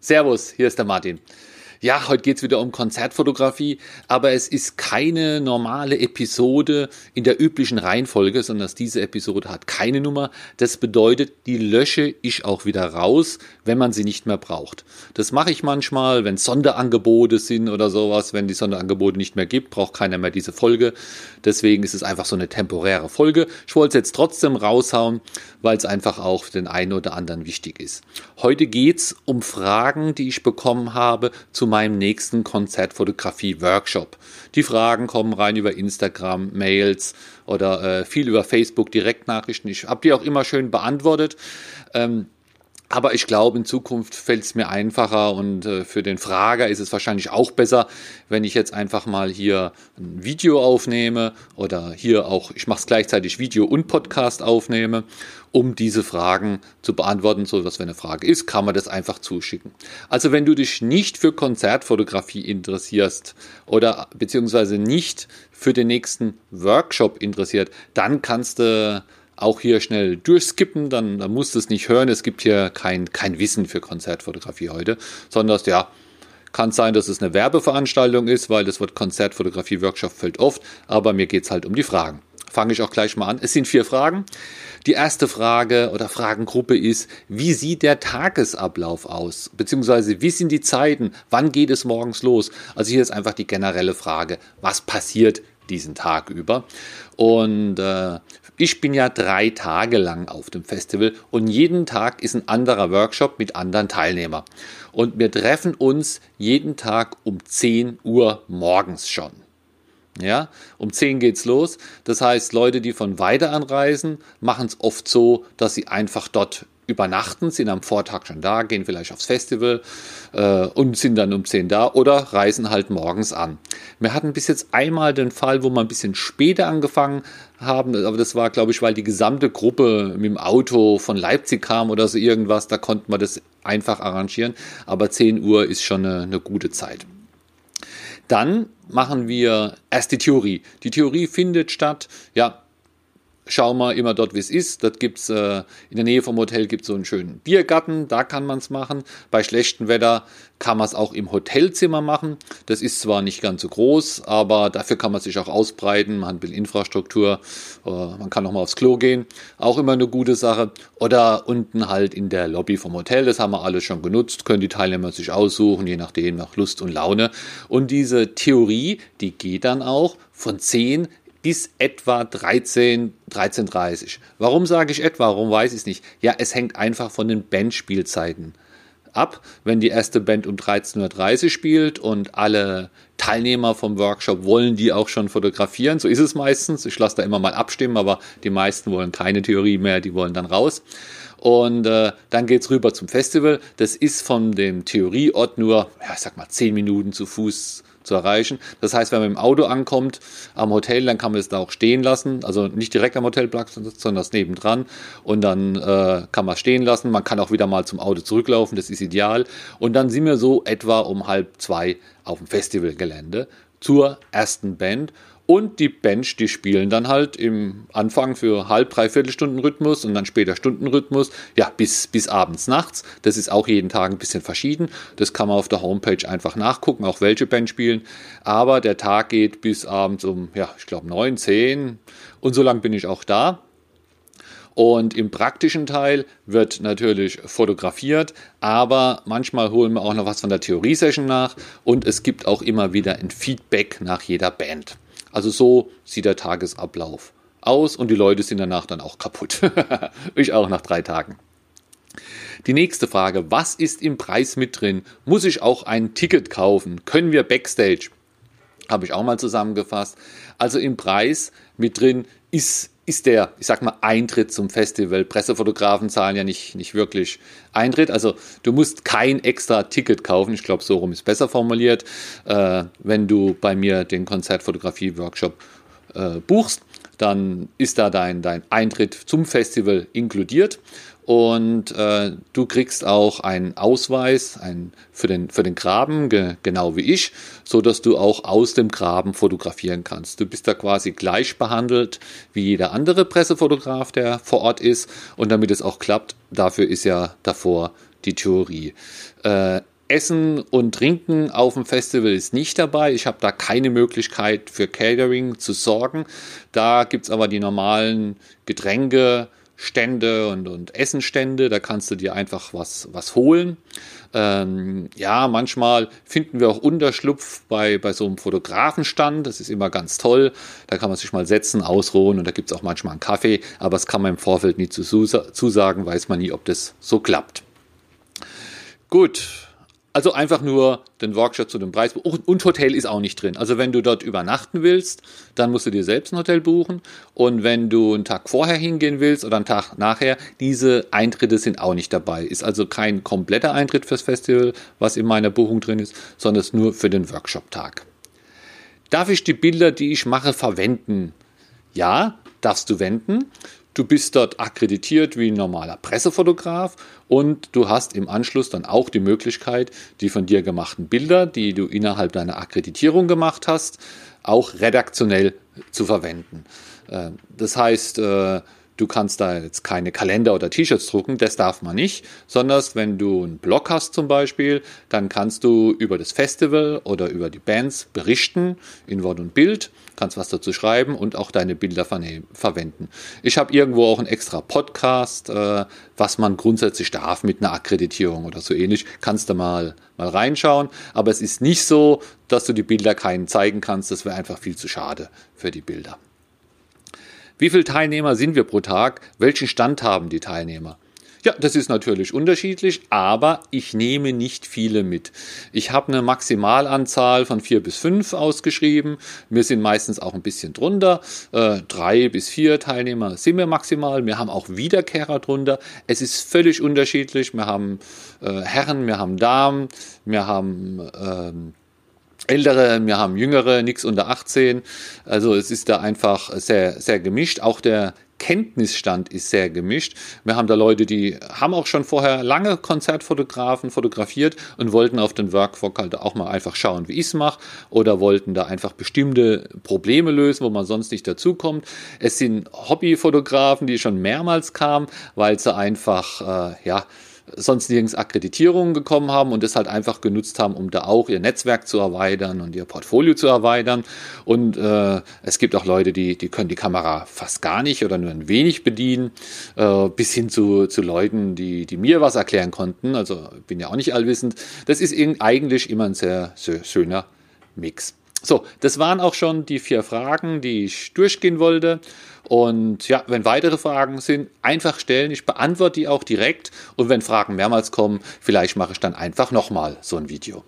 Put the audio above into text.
Servus, hier ist der Martin. Ja, heute geht's wieder um Konzertfotografie, aber es ist keine normale Episode in der üblichen Reihenfolge, sondern diese Episode hat keine Nummer. Das bedeutet, die lösche ich auch wieder raus, wenn man sie nicht mehr braucht. Das mache ich manchmal, wenn Sonderangebote sind oder sowas. Wenn die Sonderangebote nicht mehr gibt, braucht keiner mehr diese Folge. Deswegen ist es einfach so eine temporäre Folge. Ich wollte es jetzt trotzdem raushauen, weil es einfach auch für den einen oder anderen wichtig ist. Heute geht's um Fragen, die ich bekommen habe zu meinem nächsten Konzertfotografie-Workshop. Die Fragen kommen rein über Instagram, Mails oder äh, viel über Facebook, Direktnachrichten. Ich habe die auch immer schön beantwortet. Ähm, aber ich glaube, in Zukunft fällt es mir einfacher und äh, für den Frager ist es wahrscheinlich auch besser, wenn ich jetzt einfach mal hier ein Video aufnehme oder hier auch, ich mache es gleichzeitig Video und Podcast aufnehme, um diese Fragen zu beantworten, so dass wenn eine Frage ist, kann man das einfach zuschicken. Also wenn du dich nicht für Konzertfotografie interessierst oder beziehungsweise nicht für den nächsten Workshop interessiert, dann kannst du auch hier schnell durchskippen, dann, dann musst du es nicht hören. Es gibt hier kein, kein Wissen für Konzertfotografie heute, sondern ja, kann sein, dass es eine Werbeveranstaltung ist, weil das Wort Konzertfotografie-Workshop fällt oft, aber mir geht es halt um die Fragen. Fange ich auch gleich mal an. Es sind vier Fragen. Die erste Frage oder Fragengruppe ist, wie sieht der Tagesablauf aus? Beziehungsweise, wie sind die Zeiten? Wann geht es morgens los? Also hier ist einfach die generelle Frage, was passiert diesen Tag über? Und äh, ich bin ja drei Tage lang auf dem Festival und jeden Tag ist ein anderer Workshop mit anderen Teilnehmern. Und wir treffen uns jeden Tag um 10 Uhr morgens schon. Ja, um 10 geht's los. Das heißt, Leute, die von weiter anreisen, machen es oft so, dass sie einfach dort übernachten, sind am Vortag schon da, gehen vielleicht aufs Festival äh, und sind dann um 10 da oder reisen halt morgens an. Wir hatten bis jetzt einmal den Fall, wo wir ein bisschen später angefangen haben, aber das war, glaube ich, weil die gesamte Gruppe mit dem Auto von Leipzig kam oder so irgendwas, da konnten wir das einfach arrangieren, aber 10 Uhr ist schon eine, eine gute Zeit. Dann machen wir erst die Theorie. Die Theorie findet statt, ja, schauen wir immer dort, wie es ist. Dort gibt's äh, in der Nähe vom Hotel gibt so einen schönen Biergarten, da kann man es machen. Bei schlechtem Wetter kann man es auch im Hotelzimmer machen. Das ist zwar nicht ganz so groß, aber dafür kann man sich auch ausbreiten. Man hat ein bisschen Infrastruktur, äh, man kann auch mal aufs Klo gehen. Auch immer eine gute Sache. Oder unten halt in der Lobby vom Hotel, das haben wir alles schon genutzt, können die Teilnehmer sich aussuchen, je nachdem nach Lust und Laune. Und diese Theorie, die geht dann auch von 10 bis etwa 13, 13.30 Warum sage ich etwa? Warum weiß ich es nicht? Ja, es hängt einfach von den Bandspielzeiten ab. Wenn die erste Band um 13.30 Uhr spielt und alle Teilnehmer vom Workshop wollen die auch schon fotografieren, so ist es meistens. Ich lasse da immer mal abstimmen, aber die meisten wollen keine Theorie mehr, die wollen dann raus. Und äh, dann geht's rüber zum Festival. Das ist von dem Theorieort nur, ja, ich sag mal, 10 Minuten zu Fuß zu erreichen. Das heißt, wenn man im Auto ankommt, am Hotel, dann kann man es da auch stehen lassen. Also nicht direkt am Hotelplatz, sondern das nebendran. Und dann äh, kann man stehen lassen. Man kann auch wieder mal zum Auto zurücklaufen. Das ist ideal. Und dann sind wir so etwa um halb zwei auf dem Festivalgelände zur ersten Band. Und die Bench, die spielen dann halt im Anfang für halb, dreiviertel Stunden Rhythmus und dann später Stundenrhythmus, ja, bis, bis abends, nachts. Das ist auch jeden Tag ein bisschen verschieden. Das kann man auf der Homepage einfach nachgucken, auch welche Band spielen. Aber der Tag geht bis abends um, ja, ich glaube neun, zehn und so lang bin ich auch da. Und im praktischen Teil wird natürlich fotografiert, aber manchmal holen wir auch noch was von der Theorie-Session nach und es gibt auch immer wieder ein Feedback nach jeder Band. Also so sieht der Tagesablauf aus und die Leute sind danach dann auch kaputt. ich auch nach drei Tagen. Die nächste Frage, was ist im Preis mit drin? Muss ich auch ein Ticket kaufen? Können wir Backstage? Habe ich auch mal zusammengefasst. Also im Preis mit drin ist ist der, ich sag mal, Eintritt zum Festival. Pressefotografen zahlen ja nicht, nicht wirklich Eintritt. Also du musst kein extra Ticket kaufen. Ich glaube, so rum ist besser formuliert, äh, wenn du bei mir den Konzertfotografie-Workshop äh, buchst dann ist da dein, dein Eintritt zum Festival inkludiert und äh, du kriegst auch einen Ausweis ein, für, den, für den Graben, ge, genau wie ich, so dass du auch aus dem Graben fotografieren kannst. Du bist da quasi gleich behandelt wie jeder andere Pressefotograf, der vor Ort ist und damit es auch klappt, dafür ist ja davor die Theorie. Äh, Essen und Trinken auf dem Festival ist nicht dabei. Ich habe da keine Möglichkeit für Catering zu sorgen. Da gibt es aber die normalen Getränke, Stände und, und Essenstände. Da kannst du dir einfach was, was holen. Ähm, ja, manchmal finden wir auch Unterschlupf bei, bei so einem Fotografenstand. Das ist immer ganz toll. Da kann man sich mal setzen, ausruhen und da gibt es auch manchmal einen Kaffee. Aber das kann man im Vorfeld nie zusagen, weiß man nie, ob das so klappt. Gut, also einfach nur den Workshop zu dem Preis. Und Hotel ist auch nicht drin. Also wenn du dort übernachten willst, dann musst du dir selbst ein Hotel buchen. Und wenn du einen Tag vorher hingehen willst oder einen Tag nachher, diese Eintritte sind auch nicht dabei. Ist also kein kompletter Eintritt fürs Festival, was in meiner Buchung drin ist, sondern ist nur für den Workshop-Tag. Darf ich die Bilder, die ich mache, verwenden? Ja, darfst du wenden. Du bist dort akkreditiert wie ein normaler Pressefotograf und du hast im Anschluss dann auch die Möglichkeit, die von dir gemachten Bilder, die du innerhalb deiner Akkreditierung gemacht hast, auch redaktionell zu verwenden. Äh, das heißt, äh, Du kannst da jetzt keine Kalender oder T-Shirts drucken, das darf man nicht, sondern wenn du einen Blog hast zum Beispiel, dann kannst du über das Festival oder über die Bands berichten in Wort und Bild, kannst was dazu schreiben und auch deine Bilder verwenden. Ich habe irgendwo auch einen extra Podcast, äh, was man grundsätzlich darf mit einer Akkreditierung oder so ähnlich. Kannst du mal, mal reinschauen, aber es ist nicht so, dass du die Bilder keinen zeigen kannst, das wäre einfach viel zu schade für die Bilder. Wie viele Teilnehmer sind wir pro Tag? Welchen Stand haben die Teilnehmer? Ja, das ist natürlich unterschiedlich, aber ich nehme nicht viele mit. Ich habe eine Maximalanzahl von vier bis fünf ausgeschrieben. Wir sind meistens auch ein bisschen drunter. Äh, drei bis vier Teilnehmer sind wir maximal. Wir haben auch Wiederkehrer drunter. Es ist völlig unterschiedlich. Wir haben äh, Herren, wir haben Damen, wir haben ähm, Ältere, wir haben Jüngere, nichts unter 18. Also es ist da einfach sehr, sehr gemischt. Auch der Kenntnisstand ist sehr gemischt. Wir haben da Leute, die haben auch schon vorher lange Konzertfotografen fotografiert und wollten auf den Workflow halt auch mal einfach schauen, wie ich es mache oder wollten da einfach bestimmte Probleme lösen, wo man sonst nicht dazukommt. Es sind Hobbyfotografen, die schon mehrmals kamen, weil sie einfach, äh, ja, sonst nirgends Akkreditierungen gekommen haben und das halt einfach genutzt haben, um da auch ihr Netzwerk zu erweitern und ihr Portfolio zu erweitern. Und äh, es gibt auch Leute, die, die können die Kamera fast gar nicht oder nur ein wenig bedienen, äh, bis hin zu, zu Leuten, die, die mir was erklären konnten. Also bin ja auch nicht allwissend. Das ist eigentlich immer ein sehr, sehr schöner Mix. So, das waren auch schon die vier Fragen, die ich durchgehen wollte. Und ja, wenn weitere Fragen sind, einfach stellen. Ich beantworte die auch direkt. Und wenn Fragen mehrmals kommen, vielleicht mache ich dann einfach nochmal so ein Video.